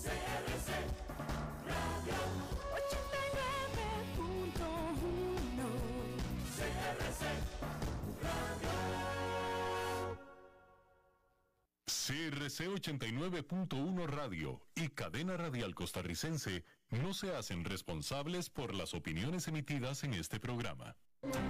CRC Radio 89.1 CRC Radio CRC 89.1 Radio y Cadena Radial Costarricense no se hacen responsables por las opiniones emitidas en este programa.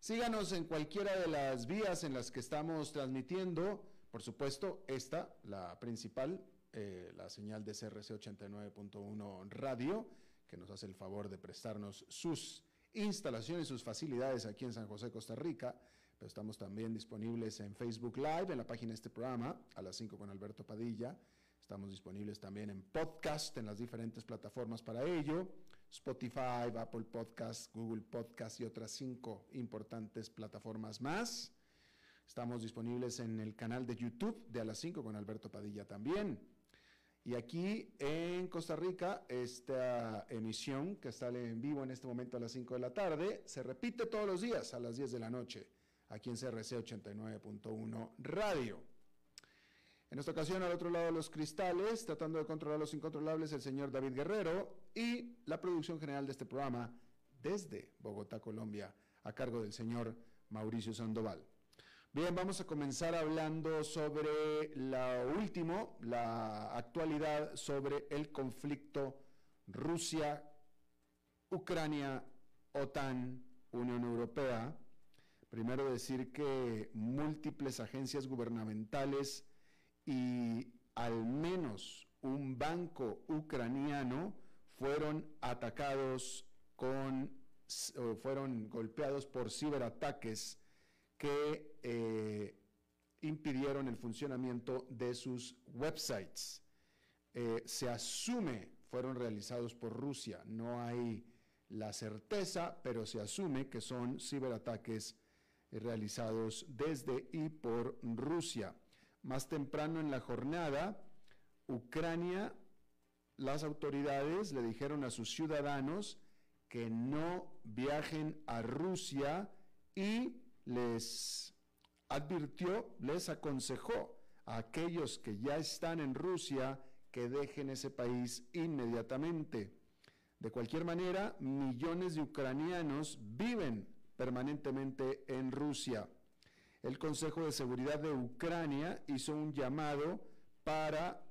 Síganos en cualquiera de las vías en las que estamos transmitiendo. Por supuesto, esta, la principal, eh, la señal de CRC 89.1 Radio, que nos hace el favor de prestarnos sus instalaciones, sus facilidades aquí en San José, Costa Rica. Pero estamos también disponibles en Facebook Live, en la página de este programa, a las 5 con Alberto Padilla. Estamos disponibles también en podcast, en las diferentes plataformas para ello. Spotify, Apple Podcast, Google Podcast y otras cinco importantes plataformas más. Estamos disponibles en el canal de YouTube de A las 5 con Alberto Padilla también. Y aquí en Costa Rica, esta emisión que sale en vivo en este momento a las 5 de la tarde, se repite todos los días a las 10 de la noche, aquí en CRC 89.1 Radio. En esta ocasión, al otro lado de los cristales, tratando de controlar los incontrolables, el señor David Guerrero y la producción general de este programa desde Bogotá, Colombia, a cargo del señor Mauricio Sandoval. Bien, vamos a comenzar hablando sobre lo último, la actualidad sobre el conflicto Rusia, Ucrania, OTAN, Unión Europea. Primero decir que múltiples agencias gubernamentales y al menos un banco ucraniano fueron atacados con, o fueron golpeados por ciberataques que eh, impidieron el funcionamiento de sus websites. Eh, se asume fueron realizados por Rusia. No hay la certeza, pero se asume que son ciberataques eh, realizados desde y por Rusia. Más temprano en la jornada, Ucrania, las autoridades le dijeron a sus ciudadanos que no viajen a Rusia y les advirtió, les aconsejó a aquellos que ya están en Rusia que dejen ese país inmediatamente. De cualquier manera, millones de ucranianos viven permanentemente en Rusia. El Consejo de Seguridad de Ucrania hizo un llamado para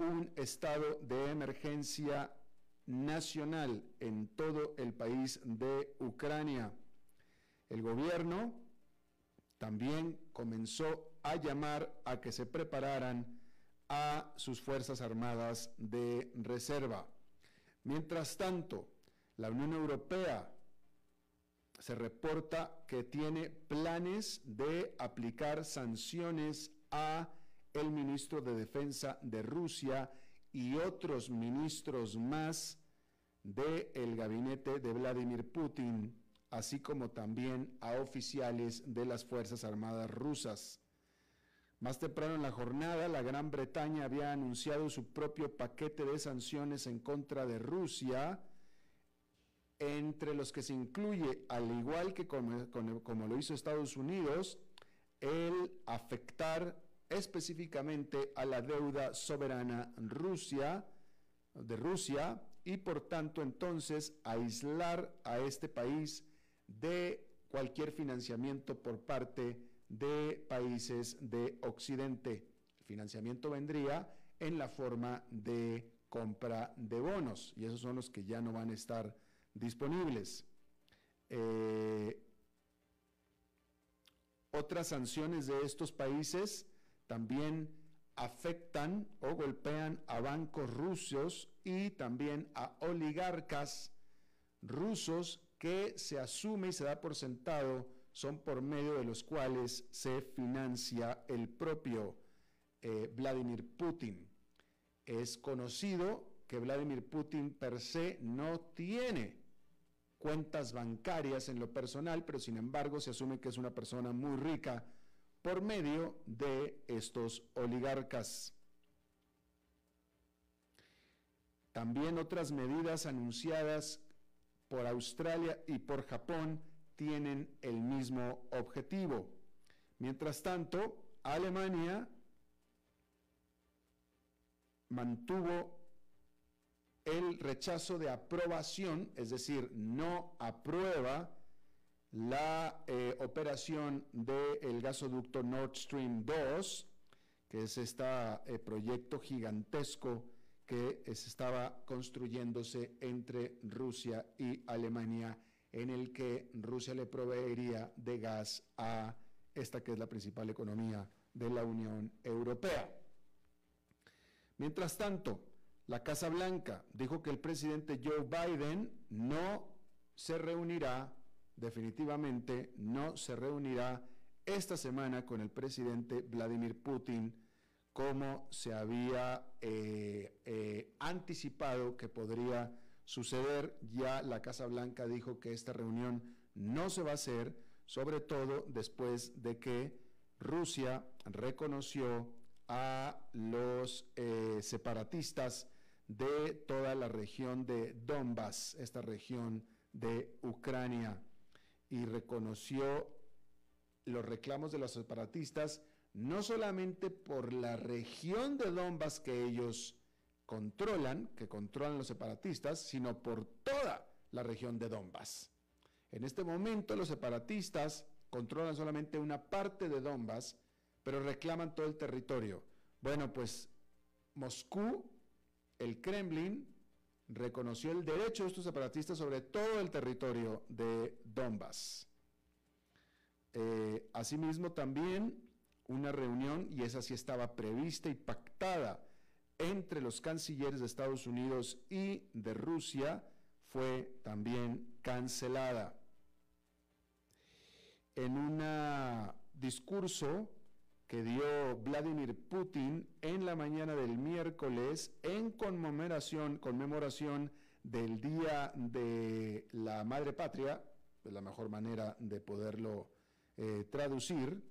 un estado de emergencia nacional en todo el país de Ucrania. El gobierno también comenzó a llamar a que se prepararan a sus Fuerzas Armadas de reserva. Mientras tanto, la Unión Europea se reporta que tiene planes de aplicar sanciones a el ministro de Defensa de Rusia y otros ministros más del gabinete de Vladimir Putin, así como también a oficiales de las Fuerzas Armadas rusas. Más temprano en la jornada, la Gran Bretaña había anunciado su propio paquete de sanciones en contra de Rusia, entre los que se incluye, al igual que como, lo hizo Estados Unidos, el afectar específicamente a la deuda soberana de Rusia y por tanto entonces aislar a este país de cualquier financiamiento por parte de países de Occidente. El financiamiento vendría en la forma de compra de bonos y esos son los que ya no van a estar disponibles. Eh, otras sanciones de estos países también afectan o golpean a bancos rusos y también a oligarcas rusos que se asume y se da por sentado son por medio de los cuales se financia el propio eh, Vladimir Putin. Es conocido que Vladimir Putin per se no tiene cuentas bancarias en lo personal, pero sin embargo se asume que es una persona muy rica por medio de estos oligarcas. También otras medidas anunciadas por Australia y por Japón tienen el mismo objetivo. Mientras tanto, Alemania mantuvo el rechazo de aprobación, es decir, no aprueba la eh, operación del gasoducto Nord Stream 2, que es este proyecto gigantesco que estaba construyéndose entre Rusia y Alemania, en el que Rusia le proveería de gas a esta que es la principal economía de la Unión Europea. Mientras tanto, la Casa Blanca dijo que el presidente Joe Biden no se reunirá definitivamente no se reunirá esta semana con el presidente Vladimir Putin como se había eh, eh, anticipado que podría suceder. Ya la Casa Blanca dijo que esta reunión no se va a hacer, sobre todo después de que Rusia reconoció a los eh, separatistas de toda la región de Donbass, esta región de Ucrania y reconoció los reclamos de los separatistas, no solamente por la región de Donbass que ellos controlan, que controlan los separatistas, sino por toda la región de Donbass. En este momento los separatistas controlan solamente una parte de Donbass, pero reclaman todo el territorio. Bueno, pues Moscú, el Kremlin, reconoció el derecho de estos separatistas sobre todo el territorio de Donbass. Eh, asimismo, también una reunión, y esa sí estaba prevista y pactada entre los cancilleres de Estados Unidos y de Rusia, fue también cancelada. En un discurso que dio Vladimir Putin en la mañana del miércoles en conmemoración, del Día de la Madre Patria, es la mejor manera de poderlo eh, traducir,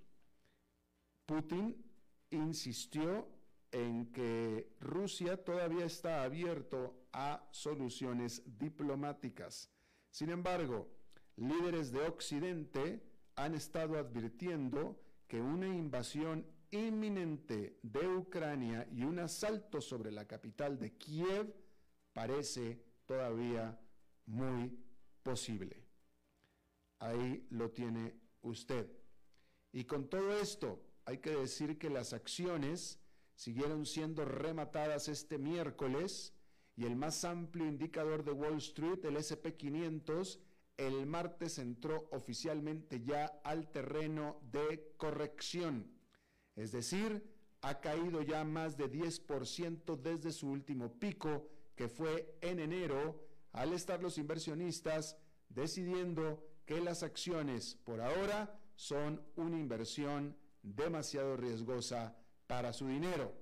Putin insistió en que Rusia todavía está abierto a soluciones diplomáticas. Sin embargo, líderes de Occidente han estado advirtiendo que una invasión inminente de Ucrania y un asalto sobre la capital de Kiev parece todavía muy posible. Ahí lo tiene usted. Y con todo esto, hay que decir que las acciones siguieron siendo rematadas este miércoles y el más amplio indicador de Wall Street, el SP500, el martes entró oficialmente ya al terreno de corrección, es decir, ha caído ya más de 10% desde su último pico, que fue en enero, al estar los inversionistas decidiendo que las acciones por ahora son una inversión demasiado riesgosa para su dinero.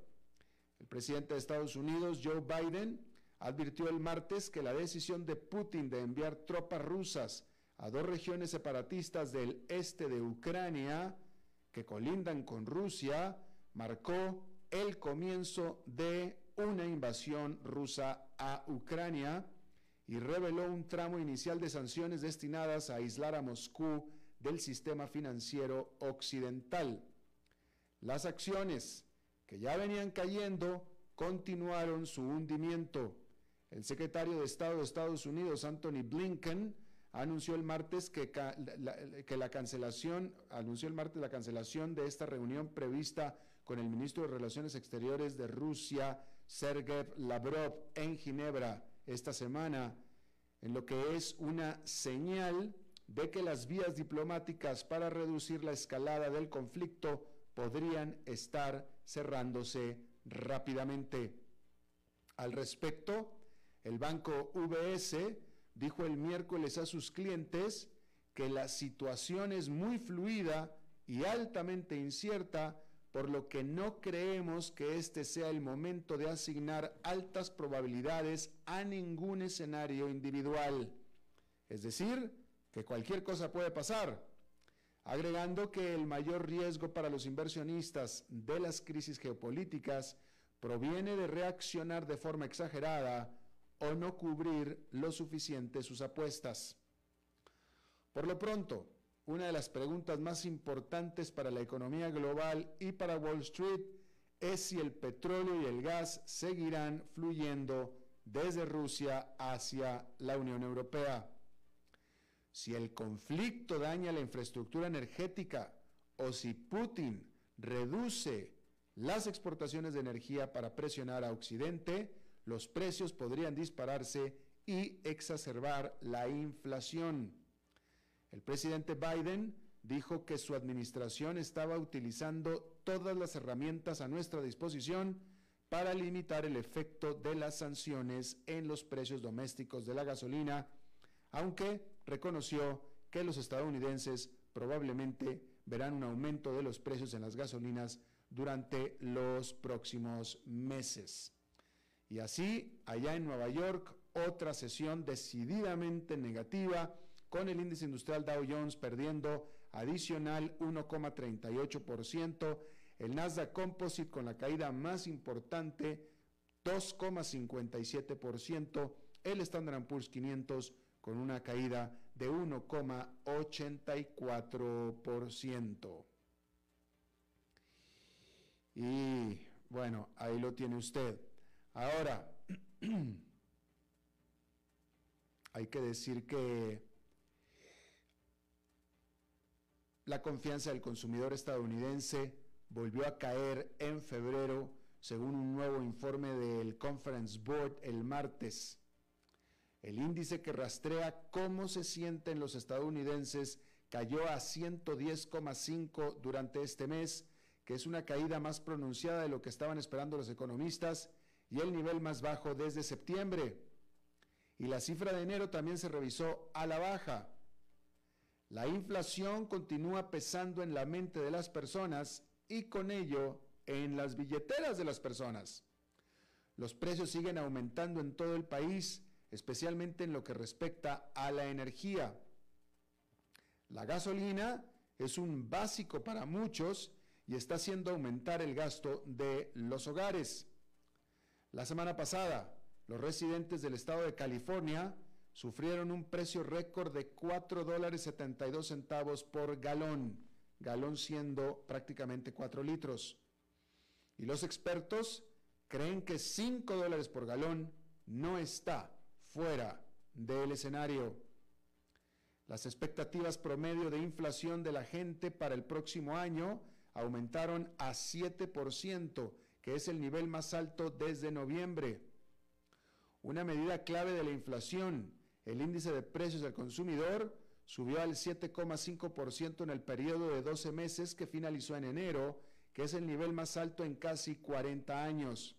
El presidente de Estados Unidos, Joe Biden, advirtió el martes que la decisión de Putin de enviar tropas rusas a dos regiones separatistas del este de Ucrania, que colindan con Rusia, marcó el comienzo de una invasión rusa a Ucrania y reveló un tramo inicial de sanciones destinadas a aislar a Moscú del sistema financiero occidental. Las acciones que ya venían cayendo continuaron su hundimiento. El secretario de Estado de Estados Unidos, Anthony Blinken, anunció el martes que, la, cancelación, anunció el martes la cancelación de esta reunión prevista con el ministro de Relaciones Exteriores de Rusia, Sergei Lavrov, en Ginebra esta semana, en lo que es una señal de que las vías diplomáticas para reducir la escalada del conflicto podrían estar cerrándose rápidamente. Al respecto, el banco VS dijo el miércoles a sus clientes que la situación es muy fluida y altamente incierta, por lo que no creemos que este sea el momento de asignar altas probabilidades a ningún escenario individual. Es decir, que cualquier cosa puede pasar, agregando que el mayor riesgo para los inversionistas de las crisis geopolíticas proviene de reaccionar de forma exagerada o no cubrir lo suficiente sus apuestas. Por lo pronto, una de las preguntas más importantes para la economía global y para Wall Street es si el petróleo y el gas seguirán fluyendo desde Rusia hacia la Unión Europea. Si el conflicto daña la infraestructura energética o si Putin reduce las exportaciones de energía para presionar a Occidente, los precios podrían dispararse y exacerbar la inflación. El presidente Biden dijo que su administración estaba utilizando todas las herramientas a nuestra disposición para limitar el efecto de las sanciones en los precios domésticos de la gasolina, aunque reconoció que los estadounidenses probablemente verán un aumento de los precios en las gasolinas durante los próximos meses. Y así, allá en Nueva York, otra sesión decididamente negativa, con el índice industrial Dow Jones perdiendo adicional 1,38%, el Nasdaq Composite con la caída más importante 2,57%, el Standard Poor's 500 con una caída de 1,84%. Y bueno, ahí lo tiene usted. Ahora, hay que decir que la confianza del consumidor estadounidense volvió a caer en febrero, según un nuevo informe del Conference Board el martes. El índice que rastrea cómo se sienten los estadounidenses cayó a 110,5 durante este mes, que es una caída más pronunciada de lo que estaban esperando los economistas y el nivel más bajo desde septiembre. Y la cifra de enero también se revisó a la baja. La inflación continúa pesando en la mente de las personas y con ello en las billeteras de las personas. Los precios siguen aumentando en todo el país, especialmente en lo que respecta a la energía. La gasolina es un básico para muchos y está haciendo aumentar el gasto de los hogares. La semana pasada, los residentes del estado de California sufrieron un precio récord de 4 dólares 72 centavos por galón, galón siendo prácticamente 4 litros. Y los expertos creen que 5 dólares por galón no está fuera del escenario. Las expectativas promedio de inflación de la gente para el próximo año aumentaron a 7%, que es el nivel más alto desde noviembre. Una medida clave de la inflación, el índice de precios del consumidor, subió al 7,5% en el periodo de 12 meses que finalizó en enero, que es el nivel más alto en casi 40 años.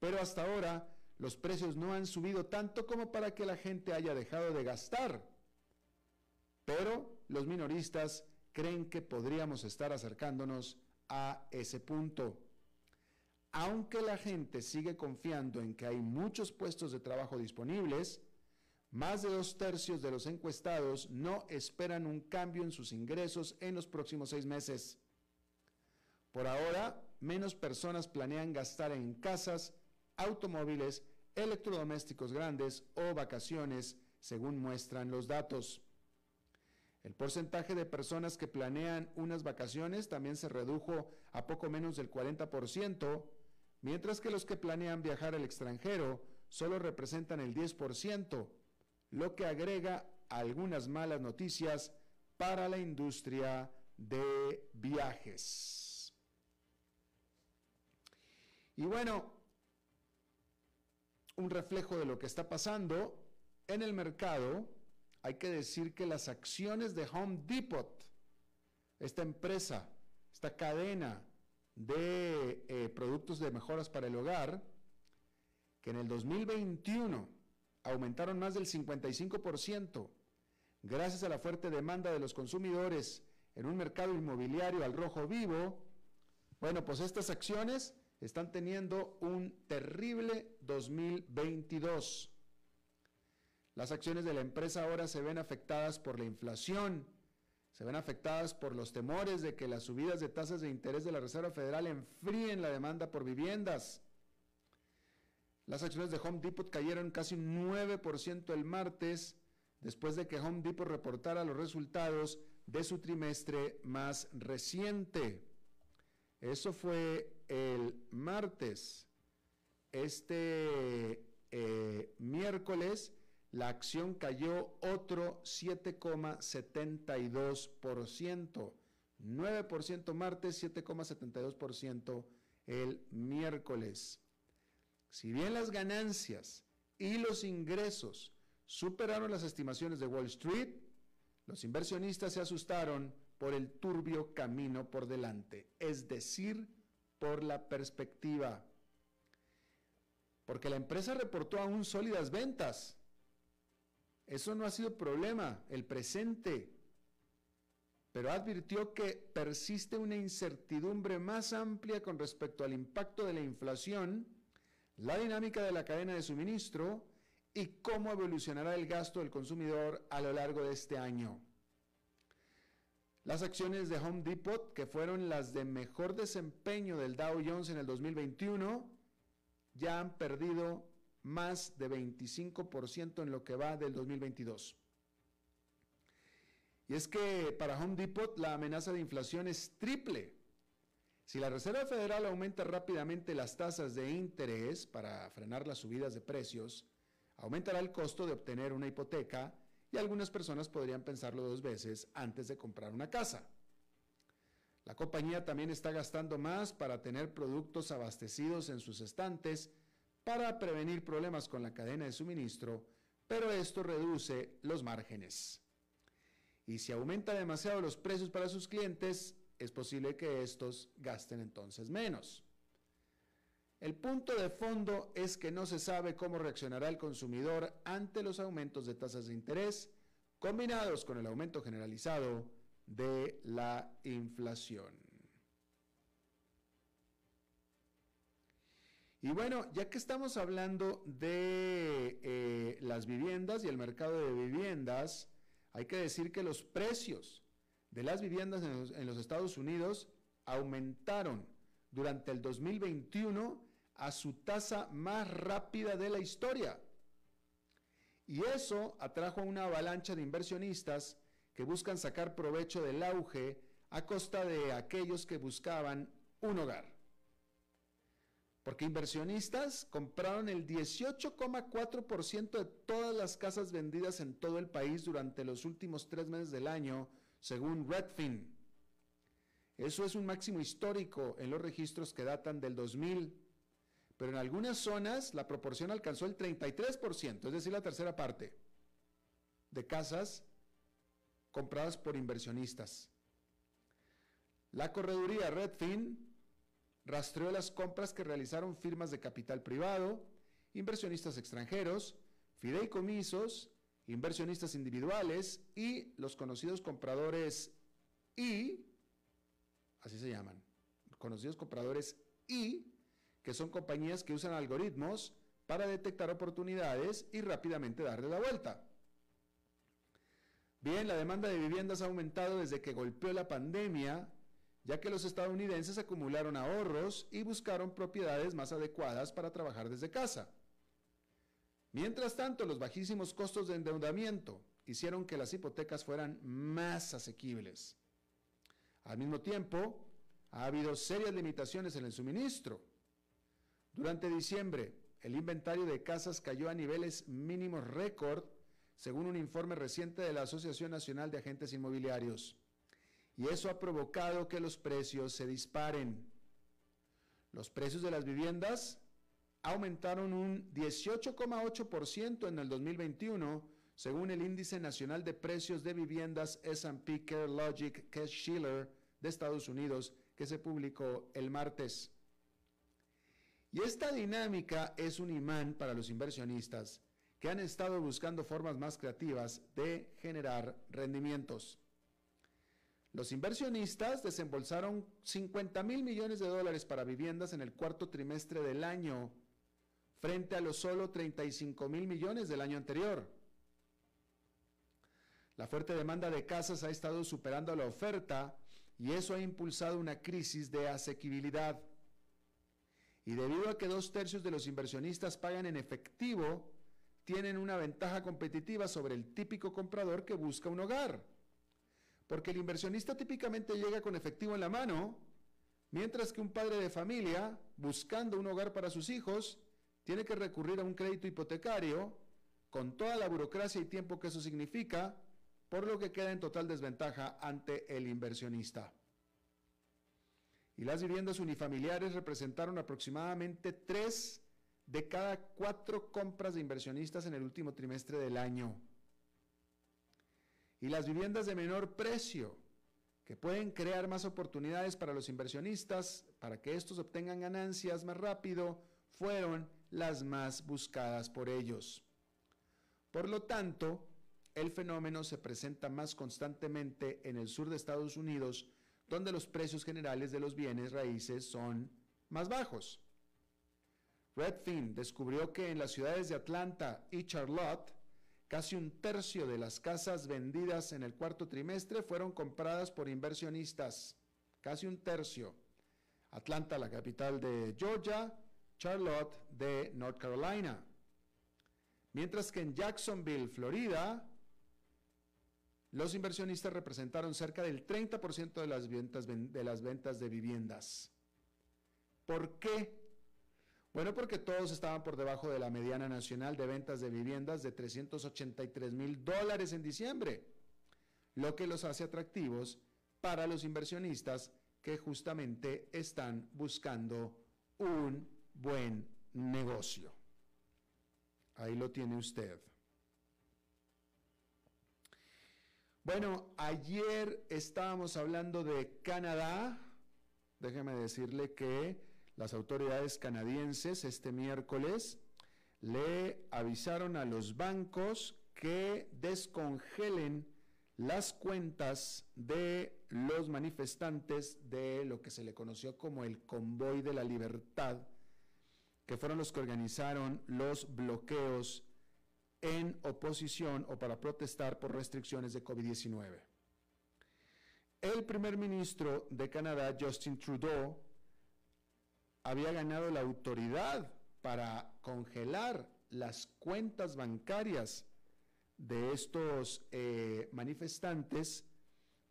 Pero hasta ahora, los precios no han subido tanto como para que la gente haya dejado de gastar. Pero los minoristas creen que podríamos estar acercándonos a ese punto. Aunque la gente sigue confiando en que hay muchos puestos de trabajo disponibles, más de dos tercios de los encuestados no esperan un cambio en sus ingresos en los próximos seis meses. Por ahora, menos personas planean gastar en casas, automóviles, electrodomésticos grandes o vacaciones, según muestran los datos. El porcentaje de personas que planean unas vacaciones también se redujo a poco menos del 40%, mientras que los que planean viajar al extranjero solo representan el 10%, lo que agrega algunas malas noticias para la industria de viajes. Y bueno, un reflejo de lo que está pasando en el mercado hay que decir que las acciones de Home Depot, esta empresa, esta cadena de eh, productos de mejoras para el hogar, que en el 2021 aumentaron más del 55% gracias a la fuerte demanda de los consumidores en un mercado inmobiliario al rojo vivo, bueno, pues estas acciones están teniendo un terrible 2022. Las acciones de la empresa ahora se ven afectadas por la inflación, se ven afectadas por los temores de que las subidas de tasas de interés de la Reserva Federal enfríen la demanda por viviendas. Las acciones de Home Depot cayeron casi un 9% el martes, después de que Home Depot reportara los resultados de su trimestre más reciente. Eso fue el martes. Este eh, miércoles la acción cayó otro 7,72%. 9% martes, 7,72% el miércoles. Si bien las ganancias y los ingresos superaron las estimaciones de Wall Street, los inversionistas se asustaron por el turbio camino por delante, es decir, por la perspectiva. Porque la empresa reportó aún sólidas ventas. Eso no ha sido problema, el presente. Pero advirtió que persiste una incertidumbre más amplia con respecto al impacto de la inflación, la dinámica de la cadena de suministro y cómo evolucionará el gasto del consumidor a lo largo de este año. Las acciones de Home Depot, que fueron las de mejor desempeño del Dow Jones en el 2021, ya han perdido más de 25% en lo que va del 2022. Y es que para Home Depot la amenaza de inflación es triple. Si la Reserva Federal aumenta rápidamente las tasas de interés para frenar las subidas de precios, aumentará el costo de obtener una hipoteca y algunas personas podrían pensarlo dos veces antes de comprar una casa. La compañía también está gastando más para tener productos abastecidos en sus estantes para prevenir problemas con la cadena de suministro, pero esto reduce los márgenes. Y si aumenta demasiado los precios para sus clientes, es posible que estos gasten entonces menos. El punto de fondo es que no se sabe cómo reaccionará el consumidor ante los aumentos de tasas de interés combinados con el aumento generalizado de la inflación. Y bueno, ya que estamos hablando de eh, las viviendas y el mercado de viviendas, hay que decir que los precios de las viviendas en los, en los Estados Unidos aumentaron durante el 2021 a su tasa más rápida de la historia. Y eso atrajo a una avalancha de inversionistas que buscan sacar provecho del auge a costa de aquellos que buscaban un hogar. Porque inversionistas compraron el 18,4% de todas las casas vendidas en todo el país durante los últimos tres meses del año, según Redfin. Eso es un máximo histórico en los registros que datan del 2000 pero en algunas zonas la proporción alcanzó el 33%, es decir, la tercera parte de casas compradas por inversionistas. La correduría Redfin rastreó las compras que realizaron firmas de capital privado, inversionistas extranjeros, fideicomisos, inversionistas individuales y los conocidos compradores I, así se llaman, conocidos compradores I, que son compañías que usan algoritmos para detectar oportunidades y rápidamente darle la vuelta. Bien, la demanda de viviendas ha aumentado desde que golpeó la pandemia, ya que los estadounidenses acumularon ahorros y buscaron propiedades más adecuadas para trabajar desde casa. Mientras tanto, los bajísimos costos de endeudamiento hicieron que las hipotecas fueran más asequibles. Al mismo tiempo, ha habido serias limitaciones en el suministro. Durante diciembre, el inventario de casas cayó a niveles mínimos récord, según un informe reciente de la Asociación Nacional de Agentes Inmobiliarios. Y eso ha provocado que los precios se disparen. Los precios de las viviendas aumentaron un 18,8% en el 2021, según el Índice Nacional de Precios de Viviendas S&P CareLogic Cash Schiller de Estados Unidos, que se publicó el martes. Y esta dinámica es un imán para los inversionistas que han estado buscando formas más creativas de generar rendimientos. Los inversionistas desembolsaron 50 mil millones de dólares para viviendas en el cuarto trimestre del año, frente a los solo 35 mil millones del año anterior. La fuerte demanda de casas ha estado superando la oferta y eso ha impulsado una crisis de asequibilidad. Y debido a que dos tercios de los inversionistas pagan en efectivo, tienen una ventaja competitiva sobre el típico comprador que busca un hogar. Porque el inversionista típicamente llega con efectivo en la mano, mientras que un padre de familia, buscando un hogar para sus hijos, tiene que recurrir a un crédito hipotecario, con toda la burocracia y tiempo que eso significa, por lo que queda en total desventaja ante el inversionista. Y las viviendas unifamiliares representaron aproximadamente tres de cada cuatro compras de inversionistas en el último trimestre del año y las viviendas de menor precio, que pueden crear más oportunidades para los inversionistas, para que estos obtengan ganancias más rápido, fueron las más buscadas por ellos. Por lo tanto, el fenómeno se presenta más constantemente en el sur de Estados Unidos, donde los precios generales de los bienes raíces son más bajos. Redfin descubrió que en las ciudades de Atlanta y Charlotte, Casi un tercio de las casas vendidas en el cuarto trimestre fueron compradas por inversionistas. Casi un tercio. Atlanta, la capital de Georgia, Charlotte de North Carolina. Mientras que en Jacksonville, Florida, los inversionistas representaron cerca del 30% de las, ventas, de viviendas. ¿Por qué? Bueno, porque todos estaban por debajo de la mediana nacional de ventas de viviendas de 383 mil dólares en diciembre, lo que los hace atractivos para los inversionistas que justamente están buscando un buen negocio. Ahí lo tiene usted. Bueno, ayer estábamos hablando de Canadá. Déjeme decirle que las autoridades canadienses este miércoles le avisaron a los bancos que descongelen las cuentas de los manifestantes de lo que se le conoció como el Convoy de la Libertad, que fueron los que organizaron los bloqueos en oposición o para protestar por restricciones de COVID-19. El primer ministro de Canadá, Justin Trudeau, había ganado la autoridad para congelar las cuentas bancarias de estos eh, manifestantes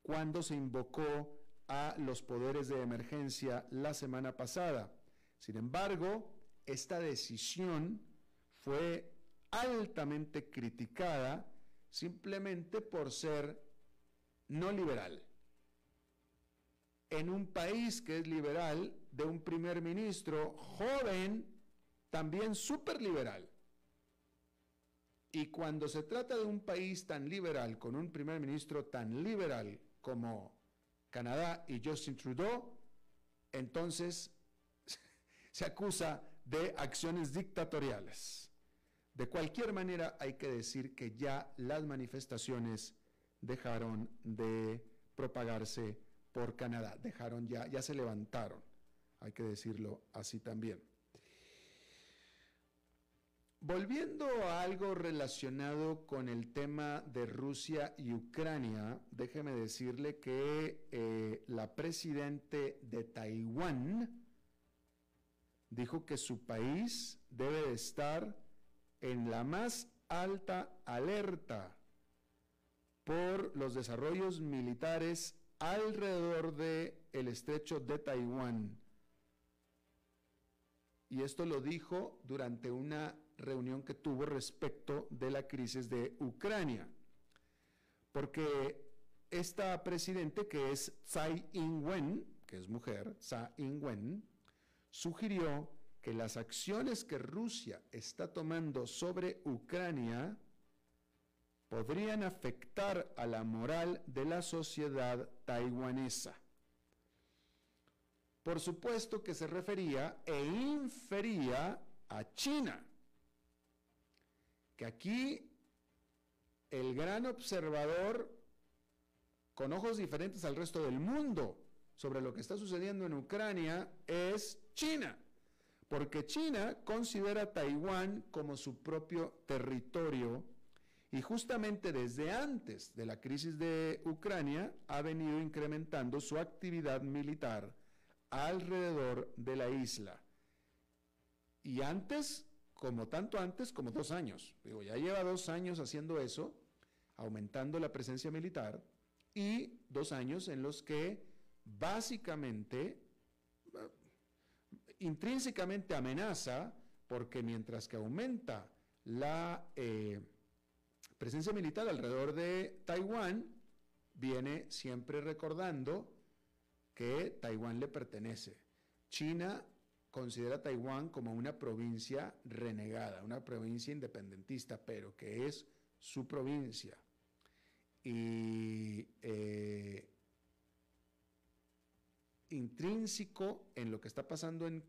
cuando se invocó a los poderes de emergencia la semana pasada. Sin embargo, esta decisión fue altamente criticada simplemente por ser no liberal. En un país que es liberal, de un primer ministro joven, también súper liberal. Y cuando se trata de un país tan liberal, con un primer ministro tan liberal como Canadá y Justin Trudeau, entonces se acusa de acciones dictatoriales. De cualquier manera, hay que decir que ya las manifestaciones dejaron de propagarse por Canadá, dejaron ya, ya se levantaron hay que decirlo así también. Volviendo a algo relacionado con el tema de Rusia y Ucrania, déjeme decirle que eh, la presidente de Taiwán dijo que su país debe estar en la más alta alerta por los desarrollos militares alrededor del el estrecho de Taiwán y esto lo dijo durante una reunión que tuvo respecto de la crisis de Ucrania. Porque esta presidente, que es Tsai Ing-wen, que es mujer, Tsai Ing-wen, sugirió que las acciones que Rusia está tomando sobre Ucrania podrían afectar a la moral de la sociedad taiwanesa. Por supuesto que se refería e infería a China, que aquí el gran observador con ojos diferentes al resto del mundo sobre lo que está sucediendo en Ucrania es China, porque China considera Taiwán como su propio territorio y justamente desde antes de la crisis de Ucrania ha venido incrementando su actividad militar alrededor de la isla. Y antes, como tanto antes, como dos años. Digo, ya lleva dos años haciendo eso, aumentando la presencia militar, y dos años en los que básicamente, eh, intrínsecamente amenaza, porque mientras que aumenta la... Eh, presencia militar alrededor de Taiwán viene siempre recordando que Taiwán le pertenece. China considera Taiwán como una provincia renegada, una provincia independentista, pero que es su provincia. Y eh, intrínseco en lo que está pasando en,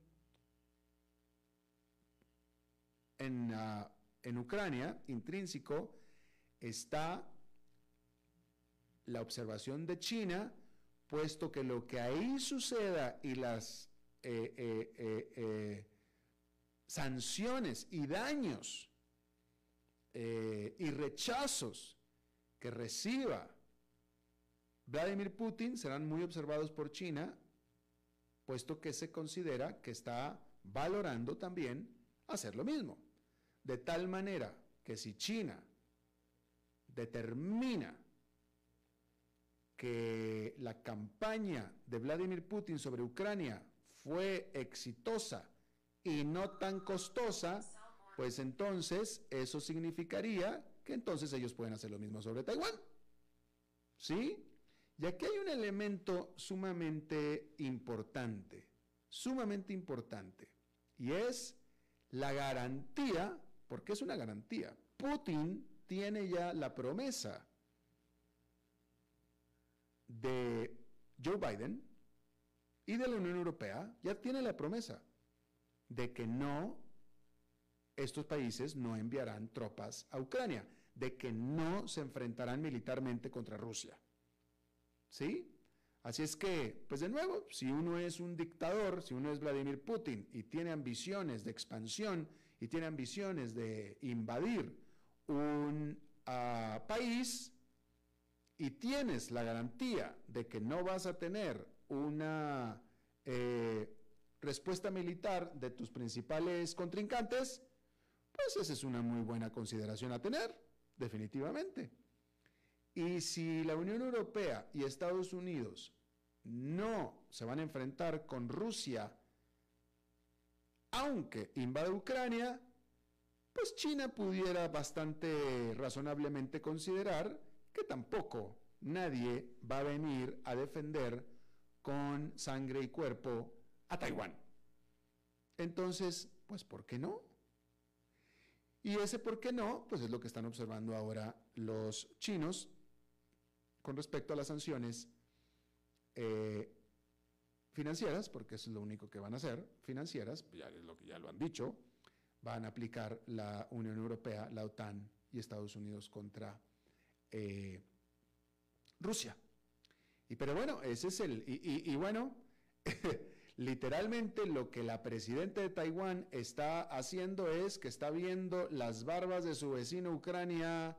en, ah, en Ucrania, intrínseco, está la observación de China, puesto que lo que ahí suceda y las eh, eh, eh, sanciones y daños y rechazos que reciba Vladimir Putin serán muy observados por China, puesto que se considera que está valorando también hacer lo mismo. De tal manera que si China determina que la campaña de Vladimir Putin sobre Ucrania fue exitosa y no tan costosa, pues entonces eso significaría que entonces ellos pueden hacer lo mismo sobre Taiwán. ¿Sí? Y aquí hay un elemento sumamente importante, sumamente importante, y es la garantía, porque es una garantía. Putin tiene ya la promesa de Joe Biden y de la Unión Europea, ya tiene la promesa de que no, estos países no enviarán tropas a Ucrania, de que no se enfrentarán militarmente contra Rusia. ¿Sí? Así es que, pues de nuevo, si uno es un dictador, si uno es Vladimir Putin y tiene ambiciones de expansión y tiene ambiciones de invadir un ah, país y tienes la garantía de que no vas a tener una eh, respuesta militar de tus principales contrincantes, pues esa es una muy buena consideración a tener, definitivamente. Y si la Unión Europea y Estados Unidos no se van a enfrentar con Rusia, aunque invade Ucrania, pues China pudiera bastante razonablemente considerar que tampoco nadie va a venir a defender con sangre y cuerpo a Taiwán. Entonces, pues ¿por qué no? Y ese por qué no, pues es lo que están observando ahora los chinos con respecto a las sanciones eh, financieras, porque eso es lo único que van a hacer, financieras, ya es lo que ya lo han dicho, van a aplicar la Unión Europea, la OTAN y Estados Unidos contra eh, Rusia. Y pero bueno, ese es el, y, bueno, literalmente lo que la presidenta de Taiwán está haciendo es que está viendo las barbas de su vecino Ucrania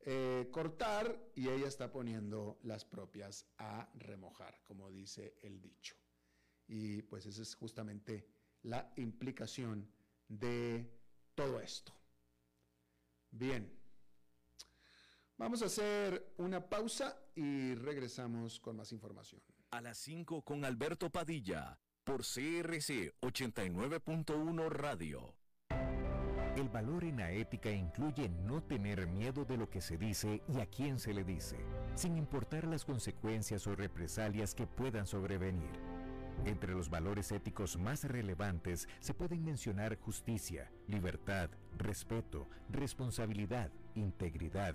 eh, cortar y ella está poniendo las propias a remojar, como dice el dicho. Y pues esa es justamente la implicación de todo esto. Bien, vamos a hacer una pausa y regresamos con más información. A las 5 con Alberto Padilla, por CRC 89.1 Radio. El valor en la ética incluye no tener miedo de lo que se dice y a quién se le dice, sin importar las consecuencias o represalias que puedan sobrevenir. Entre los valores éticos más relevantes se pueden mencionar justicia, libertad, respeto, responsabilidad, integridad,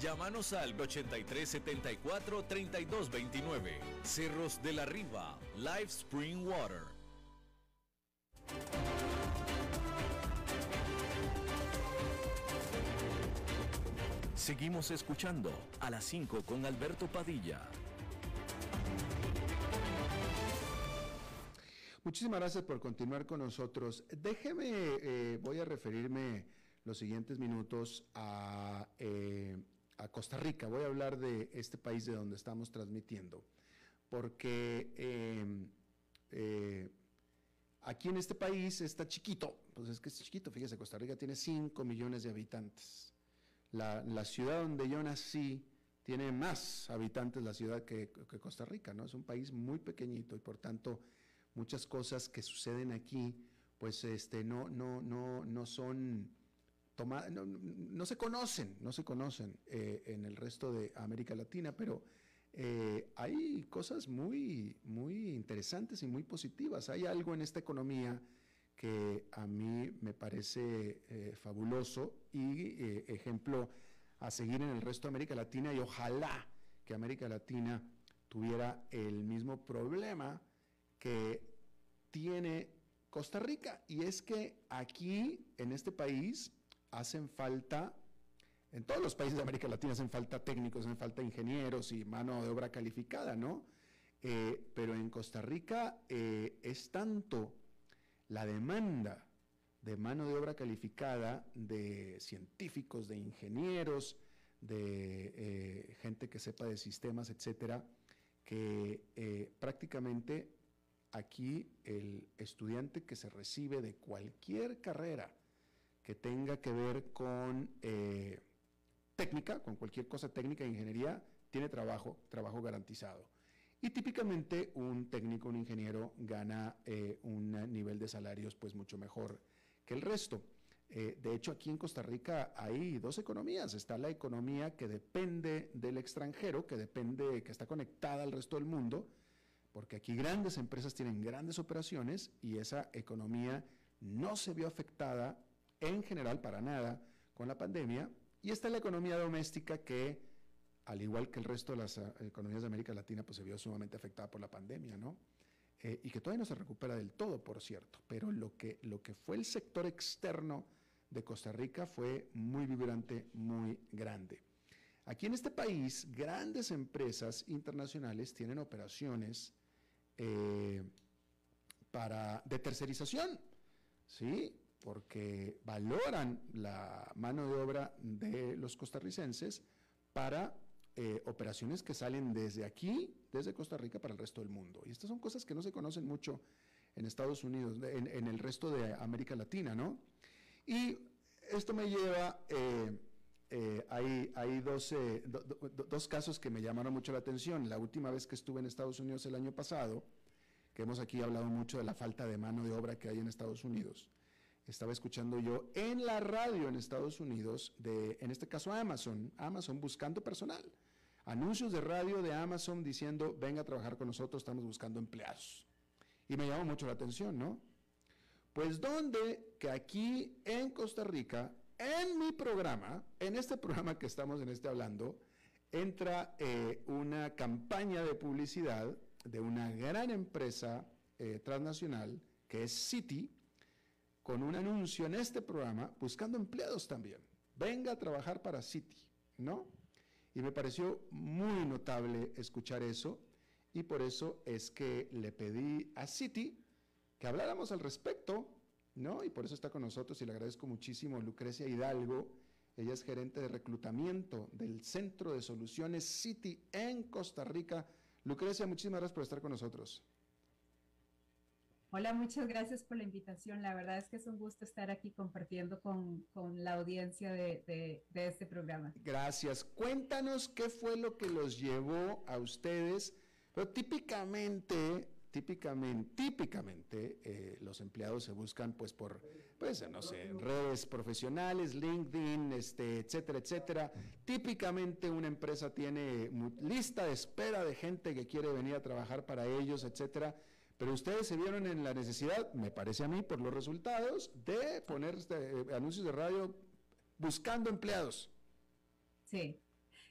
Llámanos al 8374 3229. Cerros de la Riva, Live Spring Water. Seguimos escuchando a las 5 con Alberto Padilla. Muchísimas gracias por continuar con nosotros. Déjeme, eh, voy a referirme los siguientes minutos a eh, a Costa Rica. Voy a hablar de este país de donde estamos transmitiendo, porque em, eh, aquí en este país está chiquito, pues es que es chiquito, fíjese, Costa Rica tiene 5 millones de habitantes. La, ciudad donde yo nací tiene más habitantes la ciudad que, Costa Rica, ¿no? Es un país muy pequeñito y por tanto muchas cosas que suceden aquí, pues este, no, no, no, no son no, se conocen, no se conocen eh, en el resto de América Latina, pero eh, hay cosas muy, muy interesantes y muy positivas. Hay algo en esta economía que a mí me parece eh, fabuloso y ejemplo a seguir en el resto de América Latina y ojalá que América Latina tuviera el mismo problema que tiene Costa Rica y es que aquí en este país hacen falta, en todos los países de América Latina hacen falta técnicos, hacen falta ingenieros y mano de obra calificada, ¿no? Eh, pero en Costa Rica eh, es tanto la demanda de mano de obra calificada, de científicos, de ingenieros, de eh, gente que sepa de sistemas, etcétera, que prácticamente aquí el estudiante que se recibe de cualquier carrera que tenga que ver con eh, técnica, con cualquier cosa técnica de ingeniería, tiene trabajo, trabajo garantizado. Y típicamente un técnico, un ingeniero gana eh, un nivel de salarios pues mucho mejor que el resto. Eh, de hecho, aquí en Costa Rica hay dos economías. Está la economía que depende del extranjero, que depende, que está conectada al resto del mundo, porque aquí grandes empresas tienen grandes operaciones y esa economía no se vio afectada en general para nada con la pandemia. Y está la economía doméstica que, al igual que el resto de las eh, economías de América Latina, pues se vio sumamente afectada por la pandemia, ¿no? Eh, y que todavía no se recupera del todo, por cierto. Pero lo que, lo que fue el sector externo de Costa Rica fue muy vibrante, muy grande. Aquí en este país, grandes empresas internacionales tienen operaciones eh, para, de tercerización, ¿sí? Porque valoran la mano de obra de los costarricenses para eh, operaciones que salen desde aquí, desde Costa Rica, para el resto del mundo. Y estas son cosas que no se conocen mucho en Estados Unidos, en, el resto de América Latina, ¿no? Y esto me lleva, eh, eh, hay, dos, dos casos que me llamaron mucho la atención. La última vez que estuve en Estados Unidos el año pasado, que hemos aquí hablado mucho de la falta de mano de obra que hay en Estados Unidos estaba escuchando yo en la radio en Estados Unidos, de, en este caso Amazon, Amazon buscando personal. Anuncios de radio de Amazon diciendo, venga a trabajar con nosotros, estamos buscando empleados. Y me llamó mucho la atención, ¿no? Pues donde que aquí en Costa Rica, en mi programa, en este programa que estamos en este hablando, entra eh, una campaña de publicidad de una gran empresa eh, transnacional que es City, con un anuncio en este programa buscando empleados también. Venga a trabajar para City, ¿no? Y me pareció muy notable escuchar eso y por eso es que le pedí a City que habláramos al respecto, ¿no? Y por eso está con nosotros y le agradezco muchísimo Lucrecia Hidalgo. Ella es gerente de reclutamiento del Centro de Soluciones City en Costa Rica. Lucrecia, muchísimas gracias por estar con nosotros. Hola, muchas gracias por la invitación. La verdad es que es un gusto estar aquí compartiendo con, la audiencia de, este programa. Gracias. Cuéntanos qué fue lo que los llevó a ustedes, pero típicamente, típicamente, típicamente eh, los empleados se buscan pues por, pues no sé, redes profesionales, LinkedIn, este, etcétera, etcétera. Típicamente una empresa tiene lista de espera de gente que quiere venir a trabajar para ellos, etcétera pero ustedes se vieron en la necesidad, me parece a mí, por los resultados, de poner este, eh, anuncios de radio buscando empleados. Sí,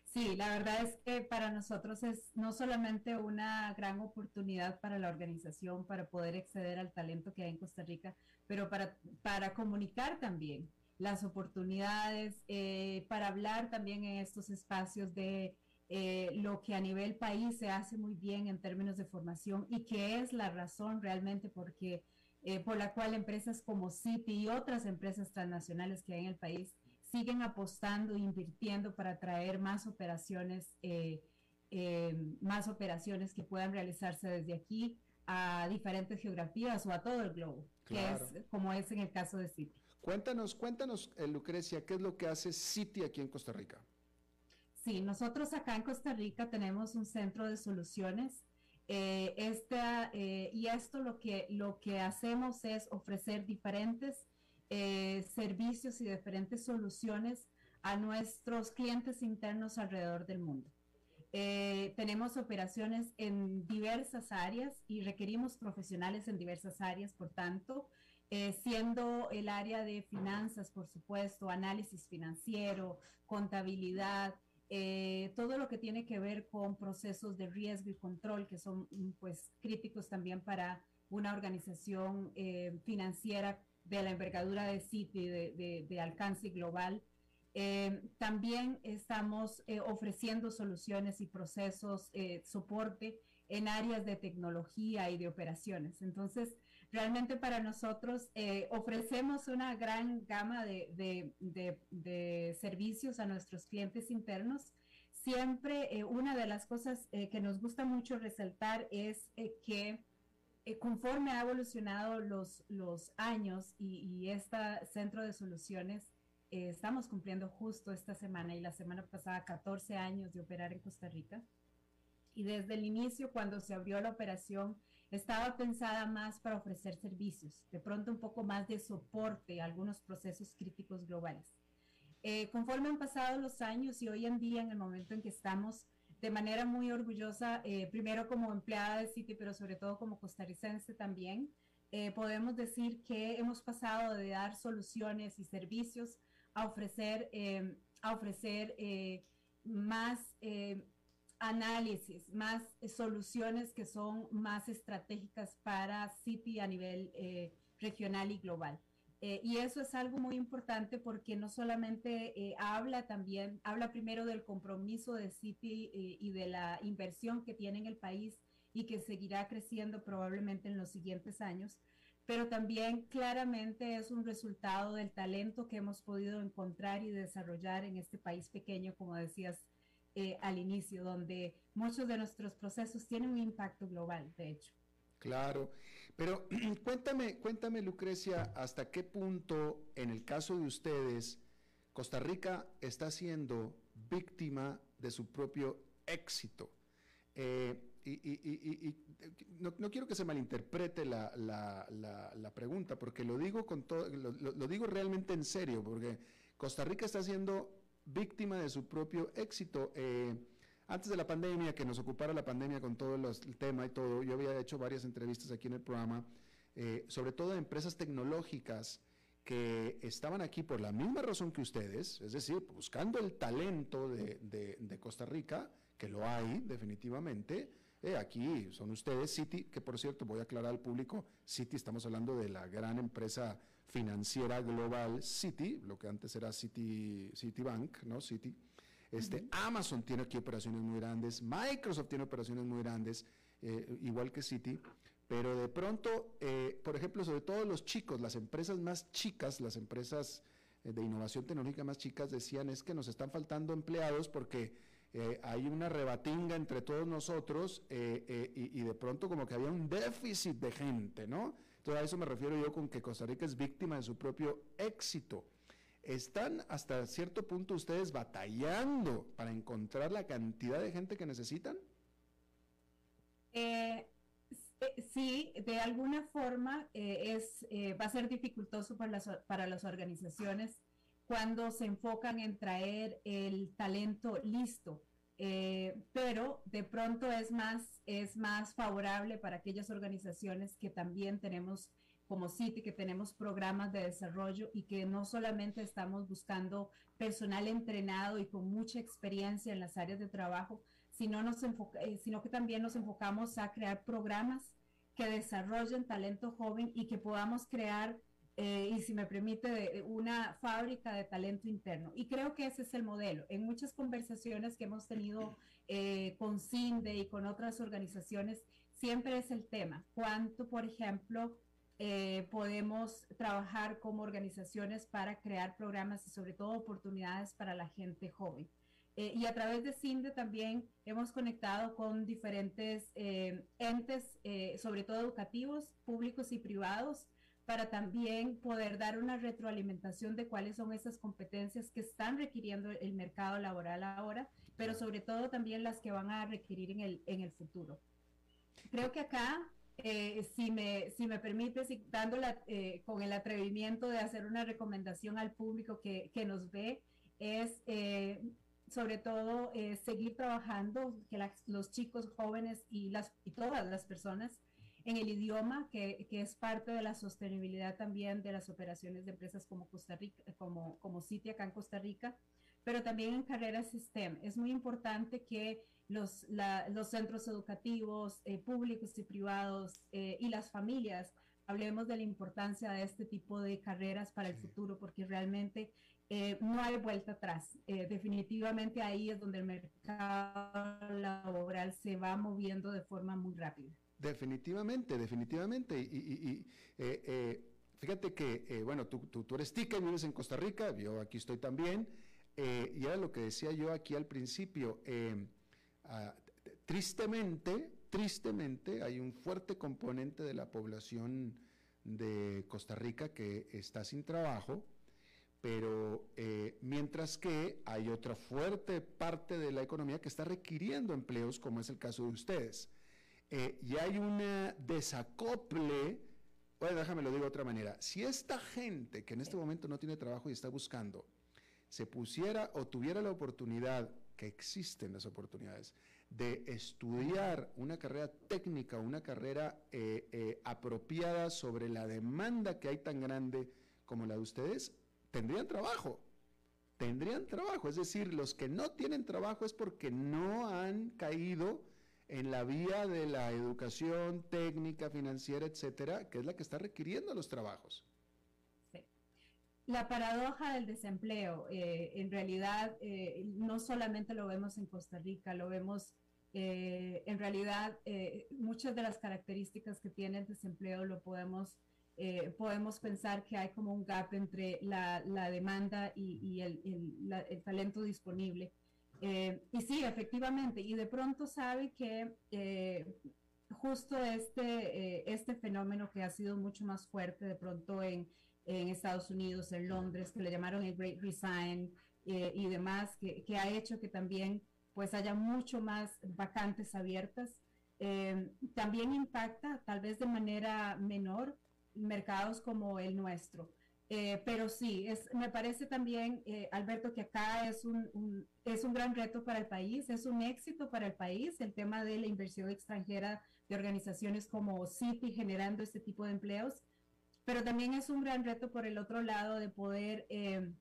sí, la verdad es que para nosotros es no solamente una gran oportunidad para la organización para poder acceder al talento que hay en Costa Rica, pero para, para comunicar también las oportunidades, eh, para hablar también en estos espacios de eh, lo que a nivel país se hace muy bien en términos de formación y que es la razón realmente porque, eh, por la cual empresas como Citi y otras empresas transnacionales que hay en el país siguen apostando e invirtiendo para traer más operaciones, eh, más operaciones que puedan realizarse desde aquí a diferentes geografías o a todo el globo, que es como es en el caso de Citi. Cuéntanos, cuéntanos, Lucrecia, ¿qué es lo que hace Citi aquí en Costa Rica? Sí, nosotros acá en Costa Rica tenemos un centro de soluciones. Eh, eh, y esto lo que, lo que hacemos es ofrecer diferentes eh, servicios y diferentes soluciones a nuestros clientes internos alrededor del mundo. tenemos operaciones en diversas áreas y requerimos profesionales en diversas áreas, por tanto, siendo el área de finanzas, por supuesto, análisis financiero, contabilidad, eh, todo lo que tiene que ver con procesos de riesgo y control que son mm, pues críticos también para una organización eh, financiera de la envergadura de Citi, de, de, alcance global. Eh, también estamos ofreciendo soluciones y procesos, soporte en áreas de tecnología y de operaciones. Entonces, realmente para nosotros ofrecemos una gran gama de, servicios a nuestros clientes internos. Siempre eh, una de las cosas eh, que nos gusta mucho resaltar es eh, que conforme ha evolucionado los, los años y, y este centro de soluciones, estamos cumpliendo justo esta semana y la semana pasada 14 años de operar en Costa Rica. Y desde el inicio, cuando se abrió la operación, estaba pensada más para ofrecer servicios, de pronto un poco más de soporte a algunos procesos críticos globales. Eh, conforme han pasado los años y hoy en día, en el momento en que estamos de manera muy orgullosa, eh, primero como empleada de City, pero sobre todo como costarricense también, eh, podemos decir que hemos pasado de dar soluciones y servicios a ofrecer, a ofrecer más análisis, más soluciones que son más estratégicas para City a nivel eh, regional y global. Eh, y eso es algo muy importante porque no solamente eh, habla también, habla primero del compromiso de City y de la inversión que tiene en el país y que seguirá creciendo probablemente en los siguientes años, pero también claramente es un resultado del talento que hemos podido encontrar y desarrollar en este país pequeño, como decías, eh, al inicio, donde muchos de nuestros procesos tienen un impacto global, de hecho. Claro, pero cuéntame, cuéntame Lucrecia, hasta qué punto en el caso de ustedes, Costa Rica está siendo víctima de su propio éxito. Eh, y, no, quiero que se malinterprete la, la, pregunta, porque lo digo, con todo, lo, digo realmente en serio, porque Costa Rica está siendo víctima de su propio éxito. Eh, antes de la pandemia, que nos ocupara la pandemia con todo el tema y todo, yo había hecho varias entrevistas aquí en el programa, eh, sobre todo de empresas tecnológicas que estaban aquí por la misma razón que ustedes, es decir, buscando el talento de, Costa Rica, que lo hay definitivamente. Eh, aquí son ustedes, Citi, que por cierto voy a aclarar al público, Citi, estamos hablando de la gran empresa financiera global Citi, lo que antes era Citi, Citibank, ¿no? Citi. Este, Amazon tiene aquí operaciones muy grandes, Microsoft tiene operaciones muy grandes, eh, igual que Citi pero de pronto, eh, por ejemplo, sobre todo los chicos, las empresas más chicas, las empresas eh, de innovación tecnológica más chicas decían es que nos están faltando empleados porque eh, hay una rebatinga entre todos nosotros y, de pronto como que había un déficit de gente, ¿no? Entonces a eso me refiero yo con que Costa Rica es víctima de su propio éxito. ¿Están hasta cierto punto ustedes batallando para encontrar la cantidad de gente que necesitan? Eh, eh, sí, de alguna forma eh, es, va a ser dificultoso para las, para las organizaciones cuando se enfocan en traer el talento listo. Pero de pronto es más, es más favorable para aquellas organizaciones que también tenemos como City, que tenemos programas de desarrollo y que no solamente estamos buscando personal entrenado y con mucha experiencia en las áreas de trabajo, sino, eh, sino que también nos enfocamos a crear programas que desarrollen talento joven y que podamos crear, eh, y si me permite, una fábrica de talento interno. Y creo que ese es el modelo. En muchas conversaciones que hemos tenido eh, con CINDE y con otras organizaciones, siempre es el tema. ¿Cuánto, por ejemplo, podemos trabajar como organizaciones para crear programas y sobre todo oportunidades para la gente joven? Eh, y a través de CINDE también hemos conectado con diferentes eh, entes, eh, sobre todo educativos, públicos y privados, para también poder dar una retroalimentación de cuáles son esas competencias que están requiriendo el mercado laboral ahora, pero sobre todo también las que van a requerir en el, en el futuro. Creo que acá si, me, si me permite, si, dándola con el atrevimiento de hacer una recomendación al público que, que nos ve, es sobre todo eh, seguir trabajando, que los chicos jóvenes y, las, y todas las personas en el idioma, que, que, es parte de la sostenibilidad también de las operaciones de empresas como Costa Rica, como, como City acá en Costa Rica, pero también en carreras STEM. Es muy importante que los, los centros educativos eh, públicos y privados eh, y las familias hablemos de la importancia de este tipo de carreras para el futuro, porque realmente eh, no hay vuelta atrás. Eh, definitivamente ahí es donde el mercado laboral se va moviendo de forma muy rápida. Definitivamente, definitivamente. Y, eh, fíjate que, bueno, tú, tú, eres tica y vives en Costa Rica, yo aquí estoy también. y era lo que decía yo aquí al principio. Ah, tristemente, tristemente, hay un fuerte componente de la población de Costa Rica que está sin trabajo pero eh, mientras que hay otra fuerte parte de la economía que está requiriendo empleos, como es el caso de ustedes. Eh, y hay un desacople, bueno, déjame lo digo de otra manera, si esta gente que en este momento no tiene trabajo y está buscando, se pusiera o tuviera la oportunidad, que existen las oportunidades, de estudiar una carrera técnica, una carrera eh, apropiada sobre la demanda que hay tan grande como la de ustedes, tendrían trabajo. Tendrían trabajo. Es decir, los que no tienen trabajo es porque no han caído en la vía de la educación técnica, financiera, etcétera, que es la que está requiriendo los trabajos. La paradoja del desempleo, eh, en realidad, eh, no solamente lo vemos en Costa Rica, lo vemos eh, en realidad, muchas de las características que tiene el desempleo lo podemos podemos pensar que hay como un gap entre la, demanda y, el, talento disponible. Eh, y sí, efectivamente, y de pronto sabe que eh, justo este, este fenómeno que ha sido mucho más fuerte de pronto en, Estados Unidos, en Londres, que le llamaron el Great Resign y demás, que, que, ha hecho que también pues haya mucho más vacantes abiertas, también impacta tal vez de manera menor mercados como el nuestro. Eh, pero sí, es, me parece también, eh, Alberto, que acá es un, es un gran reto para el país, es un éxito para el país el tema de la inversión extranjera de organizaciones como Citi generando este tipo de empleos, pero también es un gran reto por el otro lado de poder eh,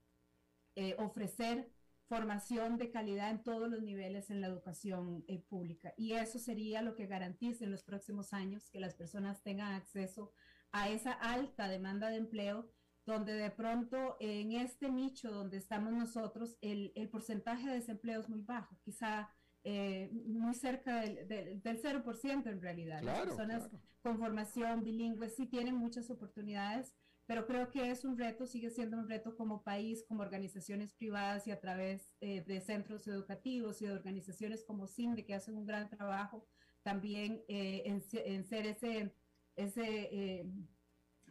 ofrecer formación de calidad en todos los niveles en la educación pública. Y eso sería lo que garantice en los próximos años que las personas tengan acceso a esa alta demanda de empleo donde de pronto en este nicho donde estamos nosotros, el, el porcentaje de desempleo es muy bajo, quizá eh, muy cerca del, del, 0% en realidad. Las personas con formación bilingüe sí tienen muchas oportunidades, pero creo que es un reto, sigue siendo un reto como país, como organizaciones privadas y a través eh, de centros educativos y de organizaciones como CINDE que hacen un gran trabajo también eh, en, en, ser ese, ese